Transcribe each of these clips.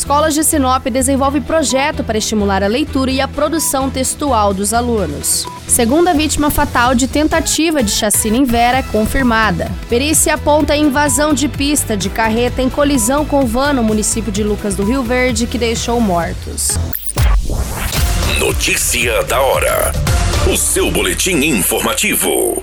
Escolas de Sinop desenvolve projeto para estimular a leitura e a produção textual dos alunos. Segunda vítima fatal de tentativa de chacina em Vera é confirmada. Perícia aponta invasão de pista de carreta em colisão com van no município de Lucas do Rio Verde que deixou mortos. Notícia da hora. O seu boletim informativo.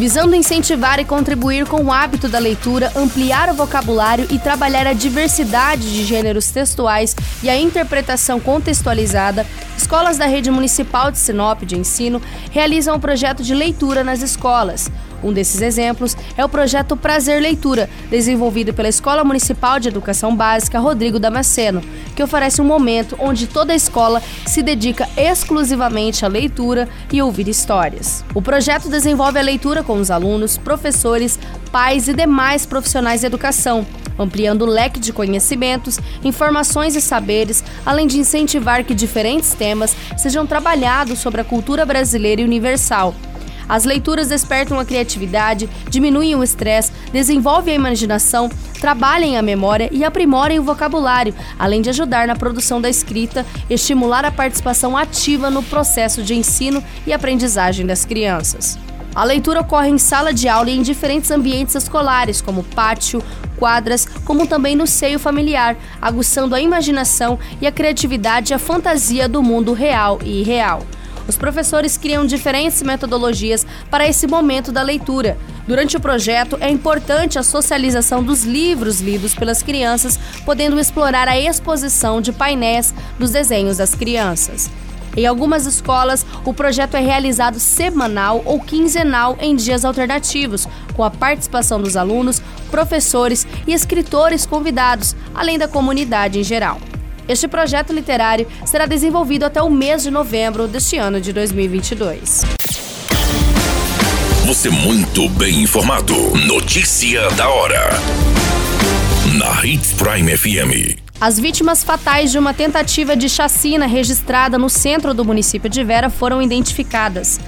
Visando incentivar e contribuir com o hábito da leitura, ampliar o vocabulário e trabalhar a diversidade de gêneros textuais e a interpretação contextualizada, escolas da rede municipal de Sinop de ensino realizam o um projeto de leitura nas escolas. Um desses exemplos é o projeto Prazer Leitura, desenvolvido pela Escola Municipal de Educação Básica Rodrigo Damasceno, que oferece um momento onde toda a escola se dedica exclusivamente à leitura e ouvir histórias. O projeto desenvolve a leitura com os alunos, professores, pais e demais profissionais de educação, ampliando o leque de conhecimentos, informações e saberes, além de incentivar que diferentes temas sejam trabalhados sobre a cultura brasileira e universal as leituras despertam a criatividade, diminuem o estresse, desenvolvem a imaginação, trabalhem a memória e aprimorem o vocabulário, além de ajudar na produção da escrita, estimular a participação ativa no processo de ensino e aprendizagem das crianças. A leitura ocorre em sala de aula e em diferentes ambientes escolares, como pátio, quadras, como também no seio familiar, aguçando a imaginação e a criatividade e a fantasia do mundo real e irreal. Os professores criam diferentes metodologias para esse momento da leitura. Durante o projeto, é importante a socialização dos livros lidos pelas crianças, podendo explorar a exposição de painéis dos desenhos das crianças. Em algumas escolas, o projeto é realizado semanal ou quinzenal em dias alternativos, com a participação dos alunos, professores e escritores convidados, além da comunidade em geral. Este projeto literário será desenvolvido até o mês de novembro deste ano de 2022. Você muito bem informado. Notícia da hora. Na Hits Prime FM. As vítimas fatais de uma tentativa de chacina registrada no centro do município de Vera foram identificadas.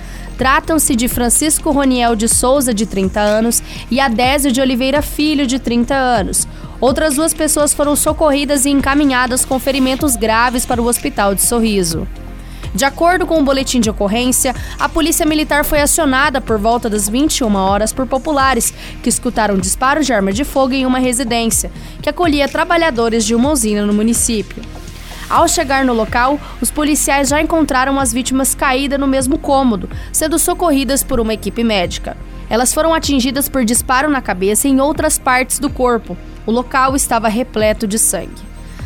Tratam-se de Francisco Roniel de Souza, de 30 anos, e Adésio de Oliveira Filho, de 30 anos. Outras duas pessoas foram socorridas e encaminhadas com ferimentos graves para o hospital de Sorriso. De acordo com o boletim de ocorrência, a polícia militar foi acionada por volta das 21 horas por populares que escutaram disparos de arma de fogo em uma residência que acolhia trabalhadores de uma usina no município. Ao chegar no local, os policiais já encontraram as vítimas caídas no mesmo cômodo, sendo socorridas por uma equipe médica. Elas foram atingidas por disparo na cabeça e em outras partes do corpo. O local estava repleto de sangue.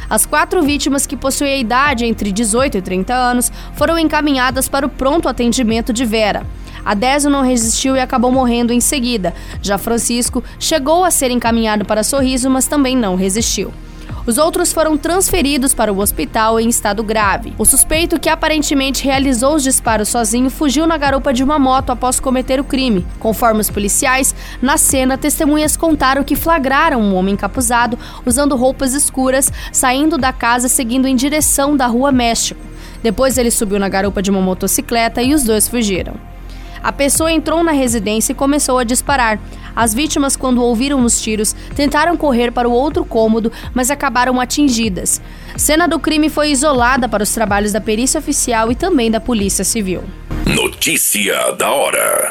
As quatro vítimas, que possuem a idade entre 18 e 30 anos, foram encaminhadas para o pronto atendimento de Vera. A Désio não resistiu e acabou morrendo em seguida. Já Francisco chegou a ser encaminhado para Sorriso, mas também não resistiu. Os outros foram transferidos para o hospital em estado grave. O suspeito, que aparentemente realizou os disparos sozinho, fugiu na garupa de uma moto após cometer o crime. Conforme os policiais, na cena, testemunhas contaram que flagraram um homem encapuzado usando roupas escuras, saindo da casa seguindo em direção da Rua México. Depois ele subiu na garupa de uma motocicleta e os dois fugiram. A pessoa entrou na residência e começou a disparar. As vítimas, quando ouviram os tiros, tentaram correr para o outro cômodo, mas acabaram atingidas. Cena do crime foi isolada para os trabalhos da perícia oficial e também da Polícia Civil. Notícia da hora.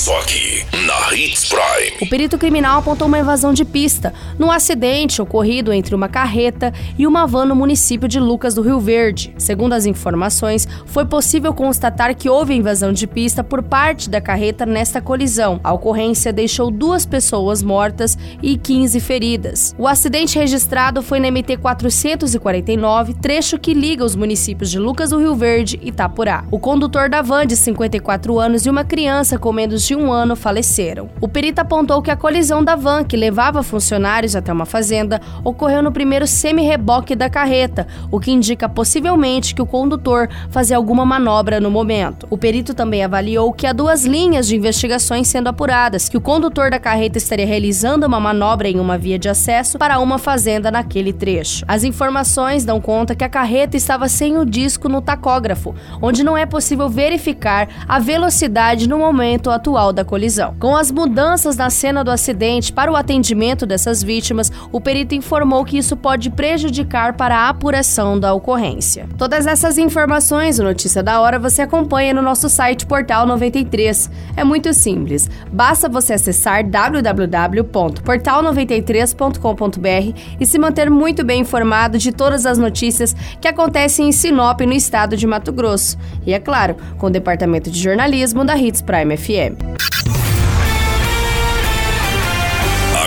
Só aqui, na Hits Prime. O perito criminal apontou uma evasão de pista num acidente ocorrido entre uma carreta e uma van no município de Lucas do Rio Verde. Segundo as informações, foi possível constatar que houve invasão de pista por parte da carreta nesta colisão. A ocorrência deixou duas pessoas mortas e 15 feridas. O acidente registrado foi na MT 449, trecho que liga os municípios de Lucas do Rio Verde e Itapurá. O condutor da van, de 54 anos, e uma criança com menos de um ano faleceram. O perito apontou que a colisão da van, que levava funcionários até uma fazenda, ocorreu no primeiro semi-reboque da carreta, o que indica possivelmente que o condutor fazia alguma manobra no momento. O perito também avaliou que há duas linhas de investigações sendo apuradas, que o condutor da carreta estaria realizando uma manobra em uma via de acesso para uma fazenda naquele trecho. As informações dão conta que a carreta estava sem o disco no tacógrafo, onde não é possível verificar a velocidade no momento atual da colisão. Com as mudanças na cena do acidente para o atendimento dessas vítimas, o perito informou que isso pode prejudicar para a apuração da ocorrência. Todas essas informações, o Notícia da Hora, você acompanha no nosso site Portal 93. É muito simples, basta você acessar www.portal93.com.br e se manter muito bem informado de todas as notícias que acontecem em Sinop, no estado de Mato Grosso. E é claro, com o departamento de jornalismo da Hits Prime FM.